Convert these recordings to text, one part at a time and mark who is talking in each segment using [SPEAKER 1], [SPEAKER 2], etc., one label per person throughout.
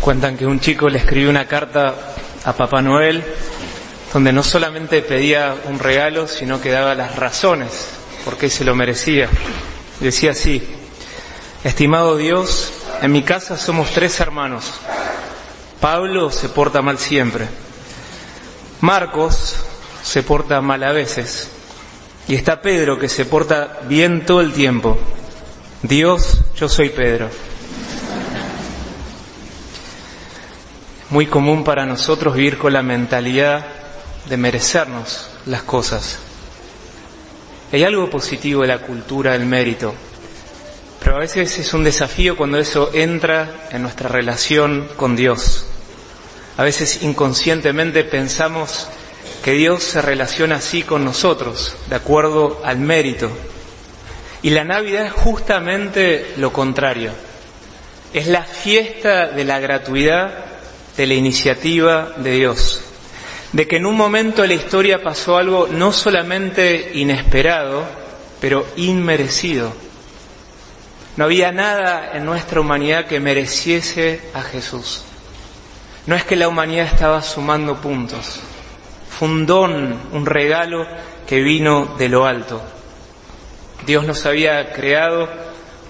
[SPEAKER 1] Cuentan que un chico le escribió una carta a Papá Noel donde no solamente pedía un regalo, sino que daba las razones por qué se lo merecía. Decía así, estimado Dios, en mi casa somos tres hermanos. Pablo se porta mal siempre. Marcos se porta mal a veces. Y está Pedro que se porta bien todo el tiempo. Dios, yo soy Pedro. Muy común para nosotros vivir con la mentalidad de merecernos las cosas. Hay algo positivo de la cultura del mérito, pero a veces es un desafío cuando eso entra en nuestra relación con Dios. A veces inconscientemente pensamos que Dios se relaciona así con nosotros, de acuerdo al mérito. Y la Navidad es justamente lo contrario. Es la fiesta de la gratuidad de la iniciativa de Dios, de que en un momento de la historia pasó algo no solamente inesperado, pero inmerecido. No había nada en nuestra humanidad que mereciese a Jesús. No es que la humanidad estaba sumando puntos, fue un don, un regalo que vino de lo alto. Dios nos había creado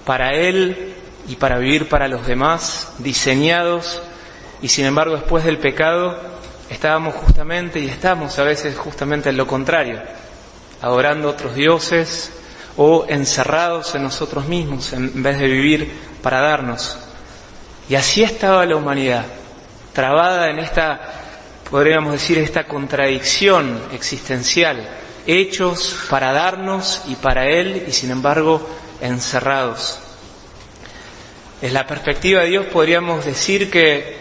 [SPEAKER 1] para Él y para vivir para los demás, diseñados y sin embargo, después del pecado, estábamos justamente y estamos a veces justamente en lo contrario, adorando otros dioses o encerrados en nosotros mismos en vez de vivir para darnos. Y así estaba la humanidad, trabada en esta, podríamos decir, esta contradicción existencial, hechos para darnos y para Él y sin embargo encerrados. Desde la perspectiva de Dios podríamos decir que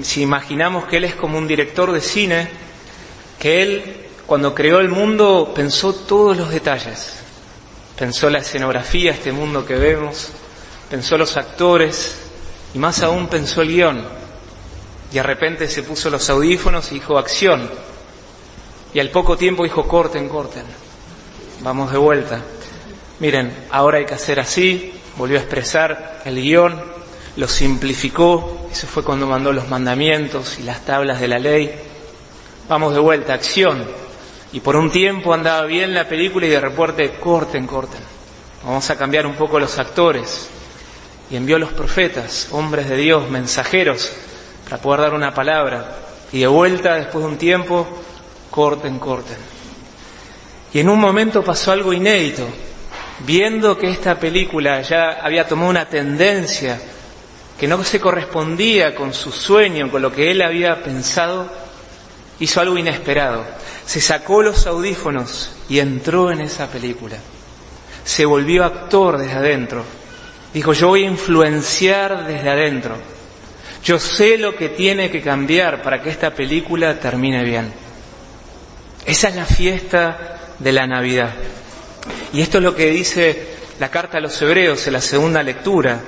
[SPEAKER 1] si imaginamos que Él es como un director de cine, que Él cuando creó el mundo pensó todos los detalles, pensó la escenografía, este mundo que vemos, pensó los actores y más aún pensó el guion. Y de repente se puso los audífonos y dijo acción. Y al poco tiempo dijo corten, corten. Vamos de vuelta. Miren, ahora hay que hacer así. Volvió a expresar el guion lo simplificó, eso fue cuando mandó los mandamientos y las tablas de la ley. Vamos de vuelta, acción. Y por un tiempo andaba bien la película y de repente corten, corten. Vamos a cambiar un poco los actores. Y envió a los profetas, hombres de Dios, mensajeros, para poder dar una palabra. Y de vuelta, después de un tiempo, corten, corten. Y en un momento pasó algo inédito. Viendo que esta película ya había tomado una tendencia que no se correspondía con su sueño, con lo que él había pensado, hizo algo inesperado. Se sacó los audífonos y entró en esa película. Se volvió actor desde adentro. Dijo, yo voy a influenciar desde adentro. Yo sé lo que tiene que cambiar para que esta película termine bien. Esa es la fiesta de la Navidad. Y esto es lo que dice la carta a los hebreos en la segunda lectura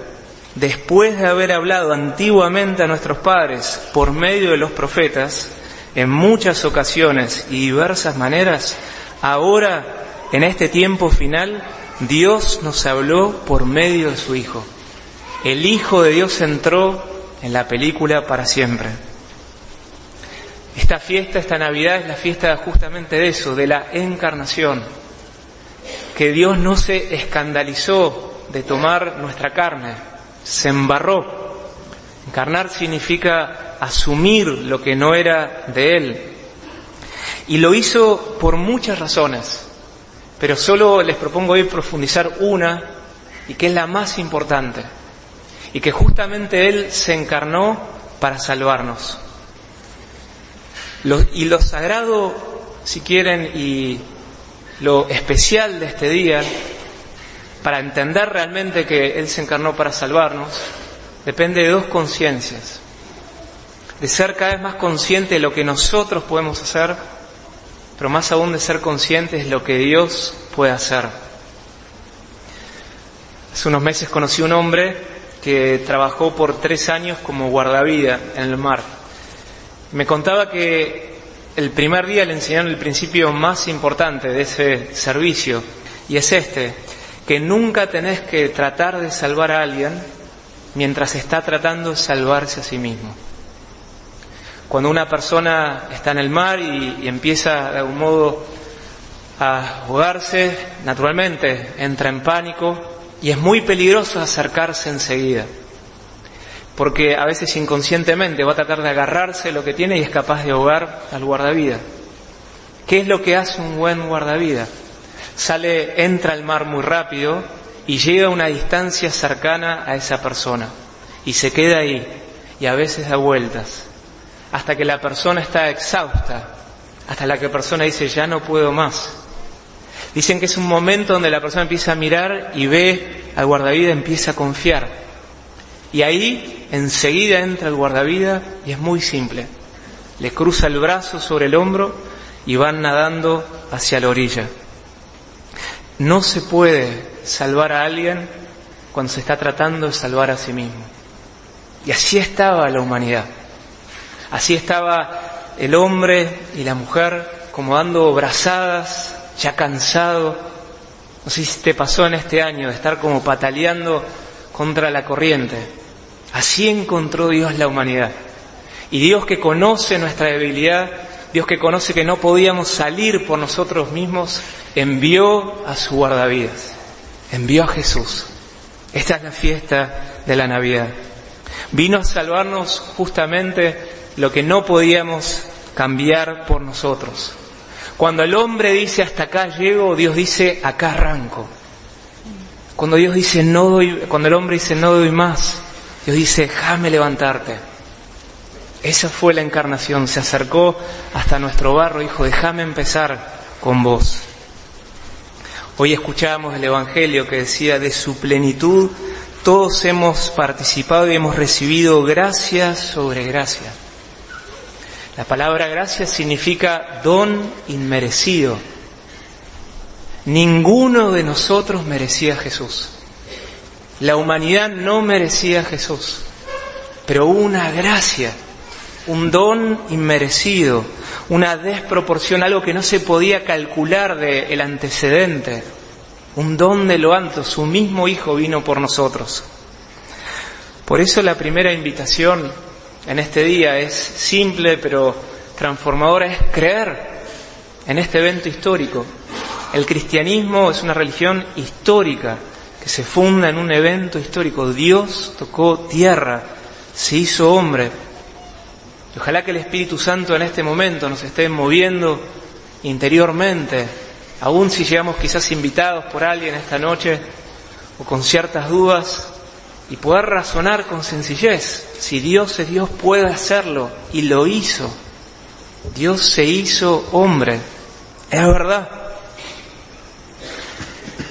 [SPEAKER 1] después de haber hablado antiguamente a nuestros padres por medio de los profetas, en muchas ocasiones y diversas maneras, ahora, en este tiempo final, Dios nos habló por medio de su Hijo. El Hijo de Dios entró en la película para siempre. Esta fiesta, esta Navidad es la fiesta justamente de eso, de la encarnación. Que Dios no se escandalizó de tomar nuestra carne, se embarró. Encarnar significa asumir lo que no era de Él. Y lo hizo por muchas razones, pero solo les propongo hoy profundizar una, y que es la más importante, y que justamente Él se encarnó para salvarnos. y lo sagrado, si quieren, y lo especial de este día para entender realmente que Él se encarnó para salvarnos, depende de dos conciencias. De ser cada vez más consciente de lo que nosotros podemos hacer, pero más aún de ser conscientes de lo que Dios puede hacer. Hace unos meses conocí un hombre que trabajó por tres años como guardavida en el mar. Me contaba que el primer día le enseñaron el principio más importante de ese servicio, y es este, que nunca tenés que tratar de salvar a alguien, mientras está tratando de salvarse a sí mismo. Cuando una persona está en el mar y, empieza de algún modo a ahogarse, naturalmente entra en pánico y es muy peligroso acercarse enseguida, porque a veces inconscientemente va a tratar de agarrarse lo que tiene y es capaz de ahogar al guardavida. ¿Qué es lo que hace un buen guardavida? Sale, entra al mar muy rápido y llega a una distancia cercana a esa persona y se queda ahí y a veces da vueltas hasta que la persona está exhausta, hasta la que la persona dice, ya no puedo más. Dicen que es un momento donde la persona empieza a mirar y ve al guardavida, empieza a confiar. Y ahí enseguida entra el guardavida y es muy simple. Le cruza el brazo sobre el hombro y van nadando hacia la orilla. No se puede salvar a alguien cuando se está tratando de salvar a sí mismo. Y así estaba la humanidad. Así estaba el hombre y la mujer como dando brazadas, ya cansado. No sé si te pasó en este año de estar como pataleando contra la corriente. Así encontró Dios la humanidad. Y Dios que conoce nuestra debilidad, Dios que conoce que no podíamos salir por nosotros mismos, envió a su guardavidas, envió a Jesús. Esta es la fiesta de la Navidad. Vino a salvarnos justamente lo que no podíamos cambiar por nosotros. Cuando el hombre dice hasta acá llego, Dios dice acá arranco. Cuando Dios dice no doy, cuando el hombre dice no doy más, Dios dice déjame levantarte. Esa fue la encarnación, se acercó hasta nuestro barro, dijo déjame empezar con vos. Hoy escuchábamos el Evangelio que decía de su plenitud todos hemos participado y hemos recibido gracia sobre gracia. La palabra gracia significa don inmerecido. Ninguno de nosotros merecía a Jesús. La humanidad no merecía a Jesús, pero una gracia, un don inmerecido, una desproporción, algo que no se podía calcular del el antecedente, un don de lo alto, su mismo Hijo vino por nosotros. Por eso la primera invitación en este día es simple pero transformadora, es creer en este evento histórico. El cristianismo es una religión histórica que se funda en un evento histórico. Dios tocó tierra, se hizo hombre. Y ojalá que el Espíritu Santo en este momento nos esté moviendo interiormente, aun si llegamos quizás invitados por alguien esta noche o con ciertas dudas, y poder razonar con sencillez. Si Dios es Dios, puede hacerlo y lo hizo. Dios se hizo hombre. Es verdad.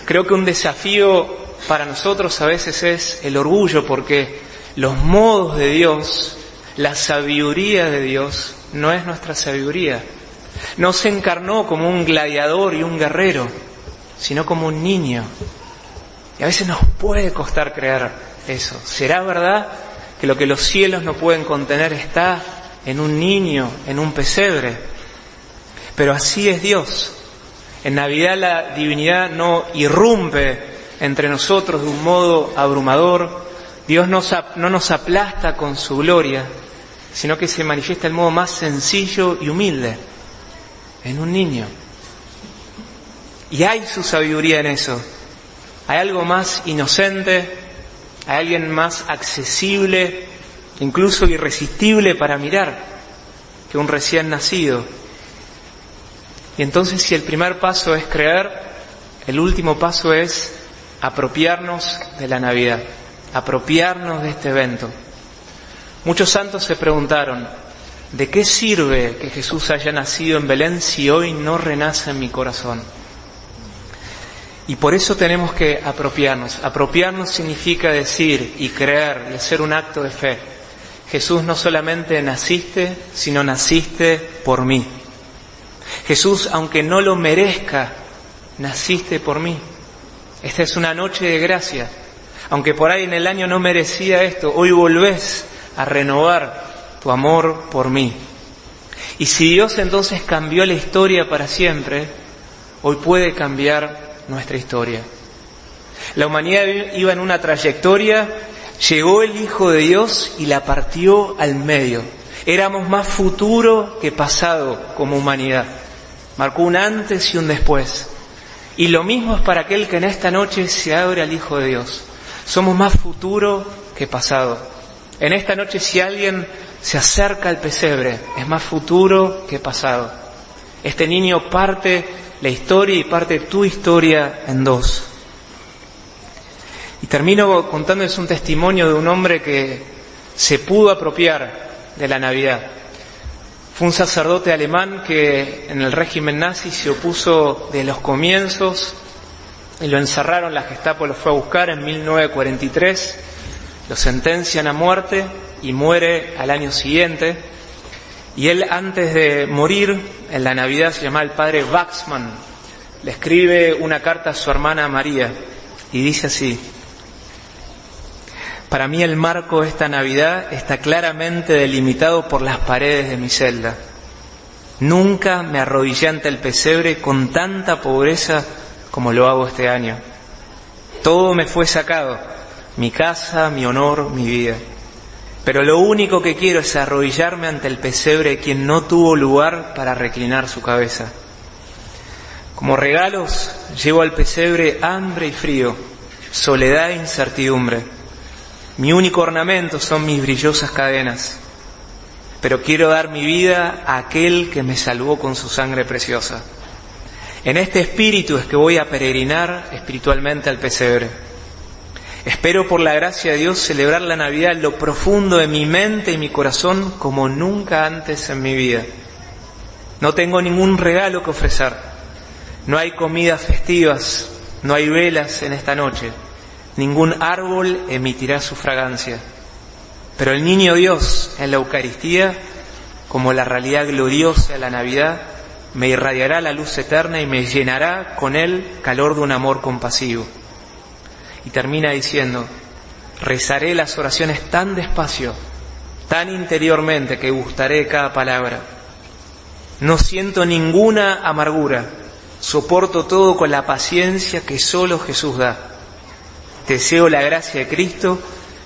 [SPEAKER 1] Creo que un desafío para nosotros a veces es el orgullo porque los modos de Dios, la sabiduría de Dios, no es nuestra sabiduría. No se encarnó como un gladiador y un guerrero, sino como un niño. Y a veces nos puede costar creer eso. ¿Será verdad que lo que los cielos no pueden contener está en un niño, en un pesebre? Pero así es Dios. En Navidad la divinidad no irrumpe entre nosotros de un modo abrumador. Dios no nos aplasta con su gloria, sino que se manifiesta el modo más sencillo y humilde, en un niño. Y hay su sabiduría en eso. Hay algo más inocente, a alguien más accesible, incluso irresistible para mirar que un recién nacido. Y entonces si el primer paso es creer, el último paso es apropiarnos de la Navidad, apropiarnos de este evento. Muchos santos se preguntaron, ¿de qué sirve que Jesús haya nacido en Belén si hoy no renace en mi corazón? Y por eso tenemos que apropiarnos. Apropiarnos significa decir y creer y hacer un acto de fe. Jesús no solamente naciste, sino naciste por mí. Jesús, aunque no lo merezca, naciste por mí. Esta es una noche de gracia. Aunque por ahí en el año no merecía esto, hoy volvés a renovar tu amor por mí. Y si Dios entonces cambió la historia para siempre, hoy puede cambiar nuestra historia. La humanidad iba en una trayectoria llegó el Hijo de Dios y la partió al medio. Éramos más futuro que pasado como humanidad. Marcó un antes y un después. Y lo mismo es para aquel que en esta noche se abre al Hijo de Dios. Somos más futuro que pasado. En esta noche si alguien se acerca al pesebre, es más futuro que pasado. Este niño parte la historia y parte tu historia en dos. Y termino contándoles un testimonio de un hombre que se pudo apropiar de la Navidad. Fue un sacerdote alemán que en el régimen nazi se opuso de los comienzos y lo encerraron, la Gestapo lo fue a buscar en 1943, lo sentencian a muerte y muere al año siguiente. Y él antes de morir, en la Navidad se llamaba el padre Waxman, le escribe una carta a su hermana María y dice así, para mí el marco de esta Navidad está claramente delimitado por las paredes de mi celda. Nunca me arrodillé ante el pesebre con tanta pobreza como lo hago este año. Todo me fue sacado, mi casa, mi honor, mi vida. Pero lo único que quiero es arrodillarme ante el pesebre quien no tuvo lugar para reclinar su cabeza. Como regalos llevo al pesebre hambre y frío, soledad e incertidumbre. Mi único ornamento son mis brillosas cadenas, pero quiero dar mi vida a aquel que me salvó con su sangre preciosa. En este espíritu es que voy a peregrinar espiritualmente al pesebre. Espero por la gracia de Dios celebrar la Navidad en lo profundo de mi mente y mi corazón como nunca antes en mi vida. No tengo ningún regalo que ofrecer. No hay comidas festivas, no hay velas en esta noche. Ningún árbol emitirá su fragancia. Pero el niño Dios en la Eucaristía, como la realidad gloriosa de la Navidad, me irradiará la luz eterna y me llenará con él calor de un amor compasivo. Y termina diciendo, rezaré las oraciones tan despacio, tan interiormente que gustaré cada palabra. No siento ninguna amargura, soporto todo con la paciencia que solo Jesús da. Deseo la gracia de Cristo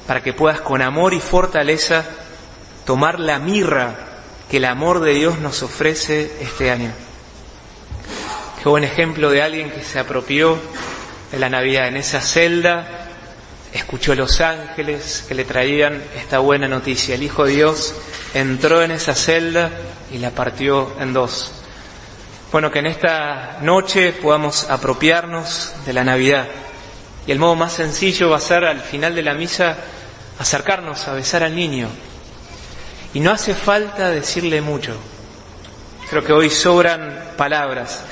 [SPEAKER 1] para que puedas con amor y fortaleza tomar la mirra que el amor de Dios nos ofrece este año. Qué buen ejemplo de alguien que se apropió de la Navidad en esa celda, escuchó los ángeles que le traían esta buena noticia. El Hijo de Dios entró en esa celda y la partió en dos. Bueno, que en esta noche podamos apropiarnos de la Navidad y el modo más sencillo va a ser al final de la misa acercarnos a besar al niño. Y no hace falta decirle mucho. Creo que hoy sobran palabras.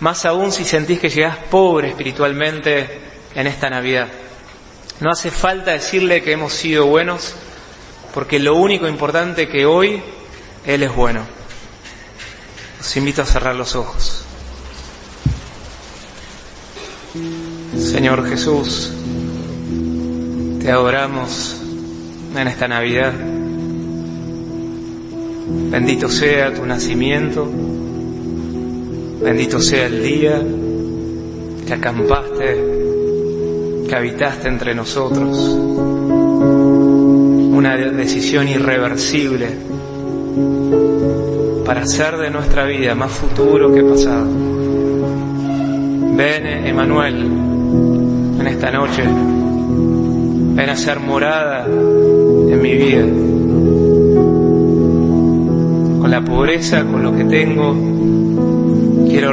[SPEAKER 1] Más aún si sentís que llegás pobre espiritualmente en esta Navidad. No hace falta decirle que hemos sido buenos, porque lo único importante que hoy Él es bueno. Os invito a cerrar los ojos. Señor Jesús, te adoramos en esta Navidad. Bendito sea tu nacimiento, bendito sea el día que acampaste, que habitaste entre nosotros. Una decisión irreversible para hacer de nuestra vida más futuro que pasado. Ven, Emanuel, en esta noche. Ven a ser morada en mi vida. Con la pobreza, con lo que tengo,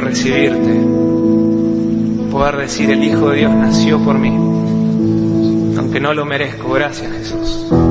[SPEAKER 1] recibirte. Poder decir, el Hijo de Dios nació por mí. Aunque no lo merezco. Gracias Jesús.